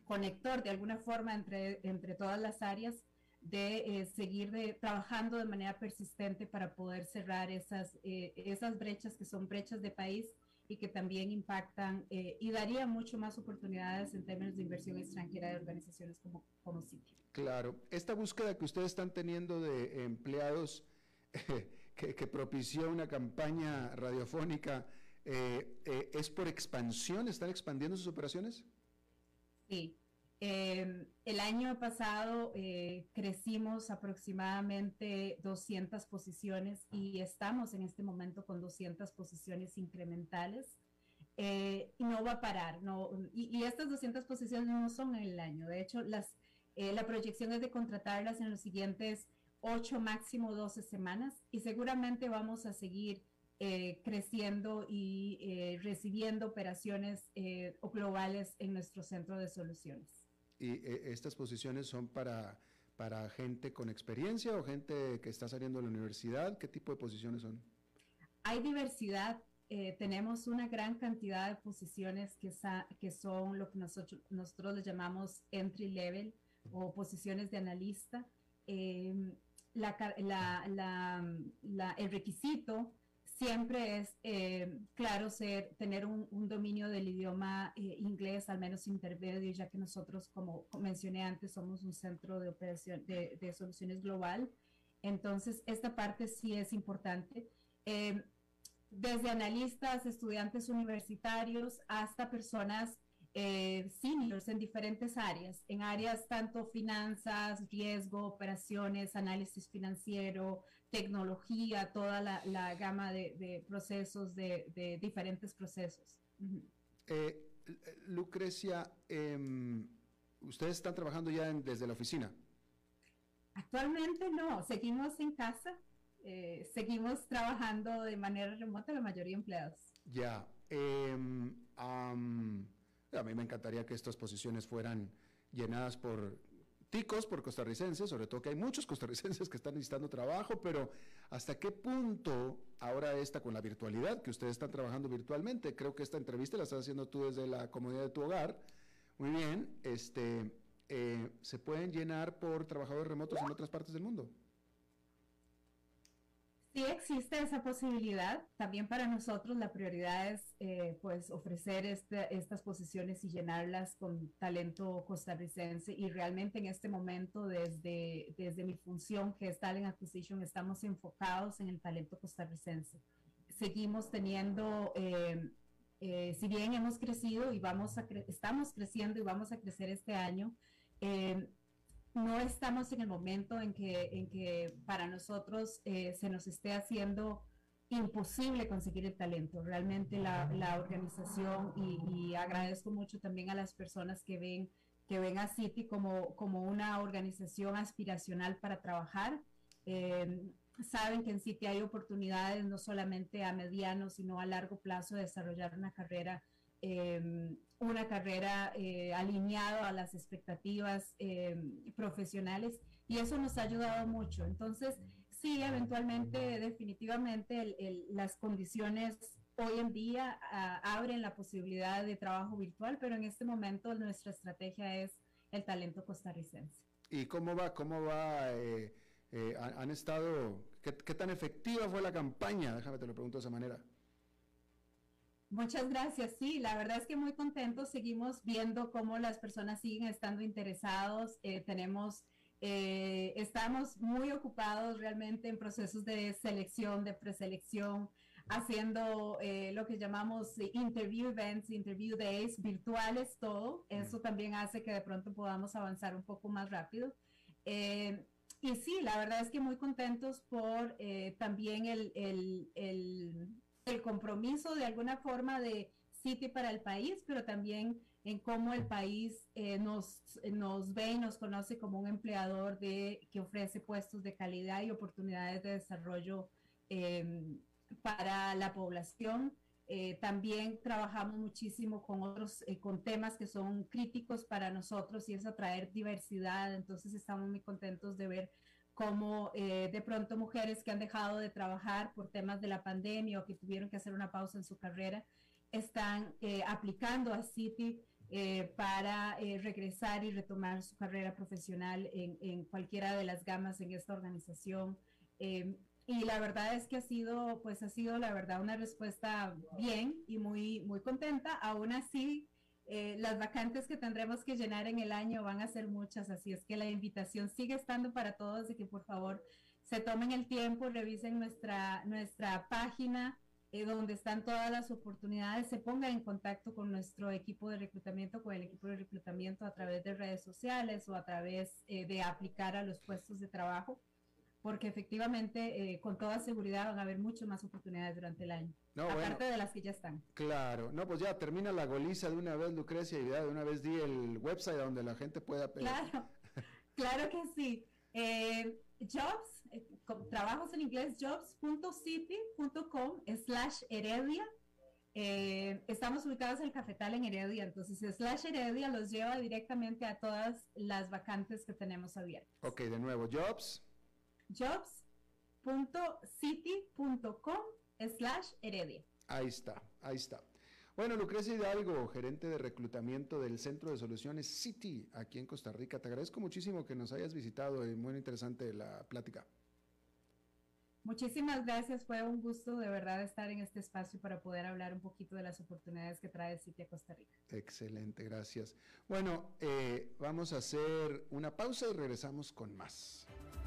conector de alguna forma entre, entre todas las áreas de eh, seguir trabajando de manera persistente para poder cerrar esas, eh, esas brechas que son brechas de país y que también impactan eh, y daría mucho más oportunidades en términos de inversión extranjera de organizaciones como, como. Claro, esta búsqueda que ustedes están teniendo de empleados que, que, propició una campaña radiofónica, ¿es por expansión? ¿Están expandiendo sus operaciones? Sí. Em, el año pasado eh, crecimos aproximadamente 200 posiciones y estamos en este momento con 200 posiciones incrementales. Eh, y no va a parar, no, y, estas 200 posiciones no son en el año, de hecho las, eh, la proyección es de contratarlas en los siguientes 8, máximo 12 semanas y seguramente vamos a seguir eh, creciendo y eh, recibiendo operaciones eh, globales en nuestro centro de soluciones. ¿Y estas posiciones son para, para gente con experiencia o gente que está saliendo de la universidad? ¿Qué tipo de posiciones son? Hay diversidad. tenemos una gran cantidad de posiciones que, que son lo que nosotros, nosotros les llamamos entry level o posiciones de analista. La, la, la, el requisito siempre es, eh, claro, ser, tener un, dominio del idioma eh, inglés, al menos intermedio, ya que nosotros, como mencioné antes, somos un centro de operación de, soluciones global. Entonces, esta parte sí es importante. Eh, desde analistas, estudiantes universitarios, hasta personas eh, seniors en diferentes áreas, en áreas tanto finanzas, riesgo, operaciones, análisis financiero, tecnología, toda la, gama de, procesos, de, diferentes procesos. Eh, Lucrecia, em, ¿ustedes están trabajando ya desde la oficina? Actualmente no, seguimos en casa, eh, seguimos trabajando de manera remota la mayoría de empleados. Ya. Em, a mí me encantaría que estas posiciones fueran llenadas por ticos, por costarricenses, sobre todo que hay muchos costarricenses que están necesitando trabajo, pero ¿hasta qué punto ahora está con la virtualidad, que ustedes están trabajando virtualmente? Creo que esta entrevista la estás haciendo tú desde la comodidad de tu hogar. Muy bien, este, eh, ¿se pueden llenar por trabajadores remotos en otras partes del mundo? Sí existe esa posibilidad. También para nosotros la prioridad es eh, pues ofrecer este, estas posiciones y llenarlas con talento costarricense. Y realmente en este momento, desde, desde mi función, que es Talent Acquisition, estamos enfocados en el talento costarricense. Seguimos teniendo, eh, eh, si bien hemos crecido y vamos a estamos creciendo y vamos a crecer este año, no estamos en el momento en que, en que para nosotros eh, se nos esté haciendo imposible conseguir el talento. Realmente la, organización, y, agradezco mucho también a las personas que ven, que ven a City como, como una organización aspiracional para trabajar. Em, saben que en City hay oportunidades no solamente a mediano, sino a largo plazo de desarrollar una carrera Em, una carrera eh, alineada a las expectativas em, profesionales y eso nos ha ayudado mucho. Entonces, sí, eventualmente, definitivamente, las condiciones hoy en día abren la posibilidad de trabajo virtual, pero en este momento nuestra estrategia es el talento costarricense. ¿Y cómo va? ¿Cómo va? Eh, eh, ¿Han estado, qué, qué tan efectiva fue la campaña? Déjame te lo pregunto de esa manera. Muchas gracias. Sí, la verdad es que muy contentos. Seguimos viendo cómo las personas siguen estando interesados. Eh, tenemos, eh, estamos muy ocupados realmente en procesos de selección, de preselección, haciendo eh, lo que llamamos interview events, interview days virtuales, todo. Eso también hace que de pronto podamos avanzar un poco más rápido. y sí, la verdad es que muy contentos por también el, el, el el compromiso de alguna forma de City para el país, pero también en cómo el país eh, nos, nos ve y nos conoce como un empleador de, que ofrece puestos de calidad y oportunidades de desarrollo em, para la población. Eh, también trabajamos muchísimo con otros, eh, con temas que son críticos para nosotros y es atraer diversidad. Entonces estamos muy contentos de ver como eh, de pronto mujeres que han dejado de trabajar por temas de la pandemia o que tuvieron que hacer una pausa en su carrera, están eh, aplicando a City eh, para regresar y retomar su carrera profesional en, en, cualquiera de las gamas en esta organización. y la verdad es que ha sido, pues ha sido la verdad una respuesta bien y muy, muy contenta. Aún así, eh, las vacantes que tendremos que llenar en el año van a ser muchas, así es que la invitación sigue estando para todos de que por favor se tomen el tiempo, revisen nuestra, nuestra página eh, donde están todas las oportunidades, se pongan en contacto con nuestro equipo de reclutamiento, con el equipo de reclutamiento a través de redes sociales o a través eh, de aplicar a los puestos de trabajo porque efectivamente eh, con toda seguridad van a haber muchas más oportunidades durante el año, aparte de las que ya están. Claro, no, pues ya termina la goliza de una vez, Lucrecia, y ya de una vez di el website donde la gente pueda... Claro, claro que sí. Eh, jobs, eh, trabajos en inglés, jobs.city.com slash heredia. estamos ubicados en el cafetal en Heredia, entonces slash Heredia los lleva directamente a todas las vacantes que tenemos abiertas. Ok, de nuevo, jobs jobs.city.com slash heredia. Ahí está, ahí está. Bueno, Lucrecia Hidalgo, gerente de reclutamiento del Centro de Soluciones City aquí en Costa Rica. Te agradezco muchísimo que nos hayas visitado y muy interesante la plática. Muchísimas gracias, fue un gusto de verdad estar en este espacio para poder hablar un poquito de las oportunidades que trae City a Costa Rica. Excelente, gracias. Bueno, eh, vamos a hacer una pausa y regresamos con más.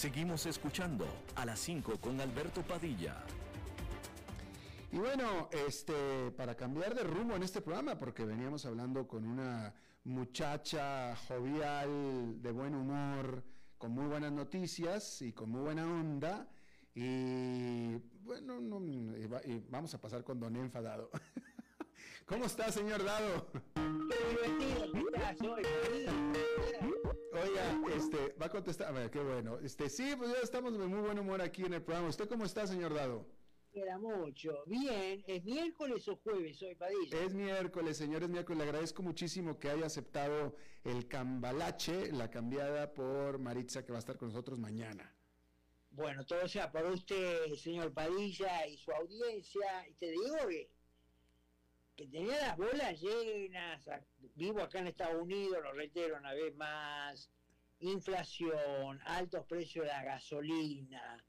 Seguimos escuchando a las 5 con Alberto Padilla. Y bueno, este, para cambiar de rumbo en este programa, porque veníamos hablando con una muchacha jovial, de buen humor, con muy buenas noticias y con muy buena onda. Y bueno, vamos a pasar con Don Enfadado. ¿Cómo está, señor Dado? Oiga, este, va a contestar, a ver, qué bueno. Este, sí, pues ya estamos de muy buen humor aquí en el programa. ¿Usted cómo está, señor Dado? Queda mucho. Bien, ¿es miércoles o jueves hoy, Padilla? Es miércoles, señores, miércoles. Le agradezco muchísimo que haya aceptado el cambalache, la cambiada por Maritza, que va a estar con nosotros mañana. Bueno, todo sea para usted, señor Padilla, y su audiencia. Y te digo que que tenía las bolas llenas, vivo acá en Estados Unidos, lo reitero una vez más, inflación, altos precios de la gasolina,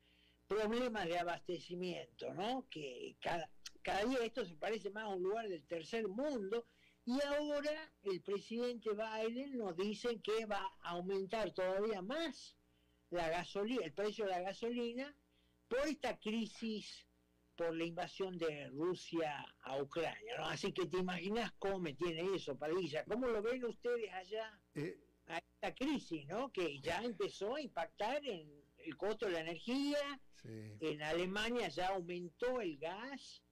problemas de abastecimiento, ¿no? Que cada, cada día esto se parece más a un lugar del tercer mundo y ahora el presidente Biden nos dice que va a aumentar todavía más la gasolina, el precio de la gasolina por esta crisis por la invasión de Rusia a Ucrania. ¿no? Así que te imaginas cómo me tiene eso, Padilla. ¿Cómo lo ven ustedes allá Eh, a esta crisis, ¿no? que ya empezó a impactar en el costo de la energía? sí. En Alemania ya aumentó el gas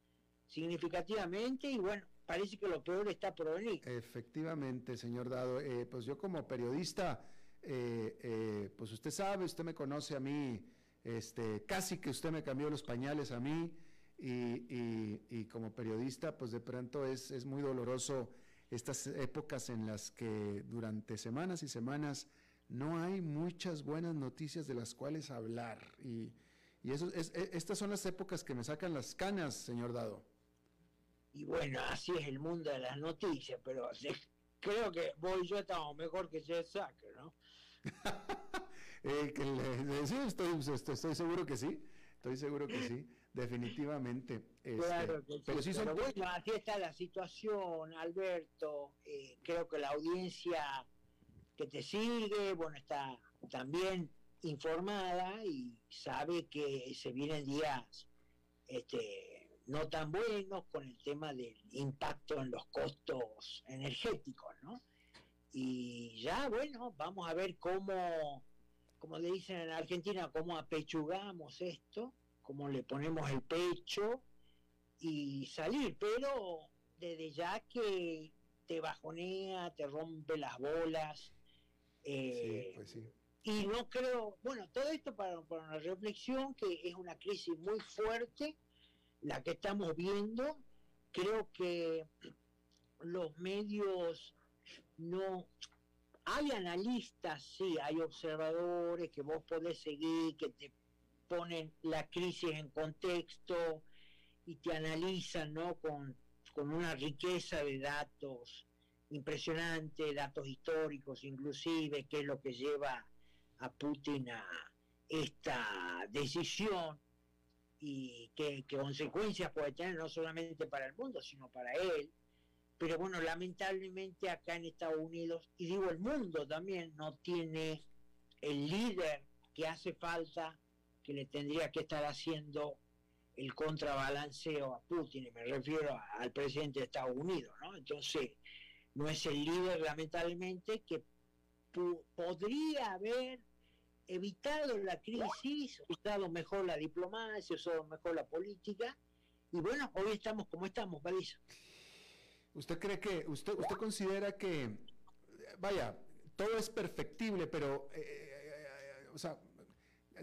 significativamente y bueno, parece que lo peor está por venir. Efectivamente, señor Dado. Eh, pues yo como periodista, eh, eh, pues usted sabe, usted me conoce a mí, este, casi que usted me cambió los pañales a mí y, y- y como periodista, pues de pronto es, es muy doloroso estas épocas en las que durante semanas y semanas no hay muchas buenas noticias de las cuales hablar. Y, y eso, es, e- estas son las épocas que me sacan las canas, señor Dado. Y bueno, así es el mundo de las noticias, pero se- creo que vos y yo estamos mejor que Jeff Zucker, ¿no? Eh, que le- sí, estoy, estoy, estoy seguro que sí, estoy seguro que sí, definitivamente. este, Claro que sí, pero sí son pero bueno, así está la situación, Alberto. eh, creo que la audiencia que te sigue, bueno, está también informada y sabe que se vienen días este, no tan buenos con el tema del impacto en los costos energéticos, ¿no? Y ya, bueno, vamos a ver cómo, como le dicen en Argentina, cómo apechugamos esto, cómo le ponemos el pecho y salir, pero desde ya que te bajonea, te rompe las bolas. eh, Sí, pues sí. y no creo, bueno, todo esto para, para una reflexión que es una crisis muy fuerte, la que estamos viendo. Creo que los medios no... Hay analistas, sí, hay observadores que vos podés seguir, que te ponen la crisis en contexto y te analizan, ¿no? Con, con una riqueza de datos impresionante, datos históricos inclusive, qué es lo que lleva a Putin a esta decisión y qué consecuencias puede tener no solamente para el mundo, sino para él. Pero bueno, lamentablemente acá en Estados Unidos, y digo el mundo también, no tiene el líder que hace falta, que le tendría que estar haciendo el contrabalanceo a Putin, y me refiero al presidente de Estados Unidos, ¿no? Entonces, no es el líder, lamentablemente, que podría haber evitado la crisis, usado mejor la diplomacia, usado mejor la política, y bueno, hoy estamos como estamos, París. ¿Usted cree que, usted, usted considera que, vaya, todo es perfectible, pero, eh, eh, eh, o sea,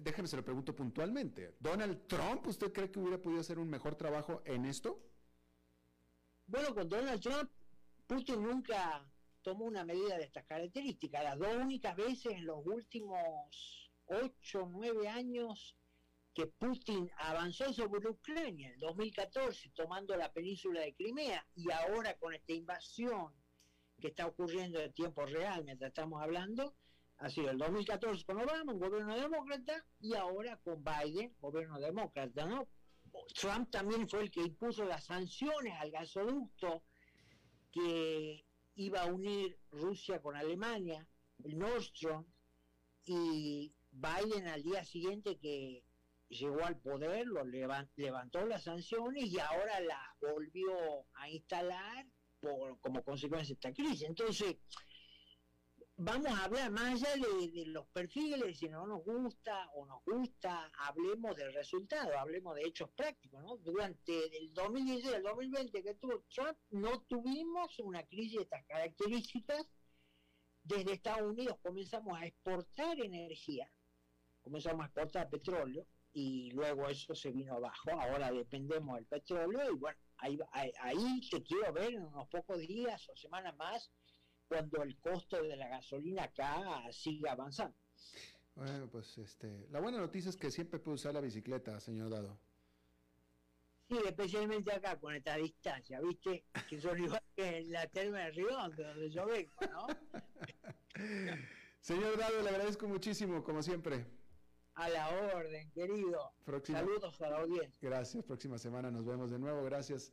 déjeme se lo pregunto puntualmente. ¿Donald Trump, usted cree que hubiera podido hacer un mejor trabajo en esto? Bueno, con Donald Trump, Putin nunca tomó una medida de estas características. Las dos únicas veces en los últimos ocho nueve años que Putin avanzó sobre Ucrania, en 2014 tomando la península de Crimea y ahora con esta invasión que está ocurriendo en tiempo real mientras estamos hablando, ha sido el 2014 con Obama, un gobierno demócrata, y ahora con Biden, gobierno demócrata, ¿no? Trump también fue el que impuso las sanciones al gasoducto que iba a unir Rusia con Alemania, el Nord Stream, y Biden al día siguiente que llegó al poder lo levan- levantó las sanciones y ahora las volvió a instalar por, como consecuencia de esta crisis. Entonces, vamos a hablar más allá de, los perfiles, si no nos gusta o nos gusta, hablemos del resultado, hablemos de hechos prácticos. ¿no? Durante el 2016 al 2020 que tuvo Trump, no tuvimos una crisis de estas características. Desde Estados Unidos comenzamos a exportar energía, comenzamos a exportar petróleo y luego eso se vino abajo. Ahora dependemos del petróleo y bueno, ahí, ahí, ahí te quiero ver en unos pocos días o semanas más cuando el costo de la gasolina acá siga avanzando. Bueno, pues este, la buena noticia es que siempre puede usar la bicicleta, señor Dado. Sí, especialmente acá con esta distancia, ¿viste? Que son igual que en la terma de Riondo, donde yo vengo, ¿no? Señor Dado, le agradezco muchísimo, como siempre. A la orden, querido. Próxima. Saludos a la audiencia. Gracias, próxima semana nos vemos de nuevo, gracias.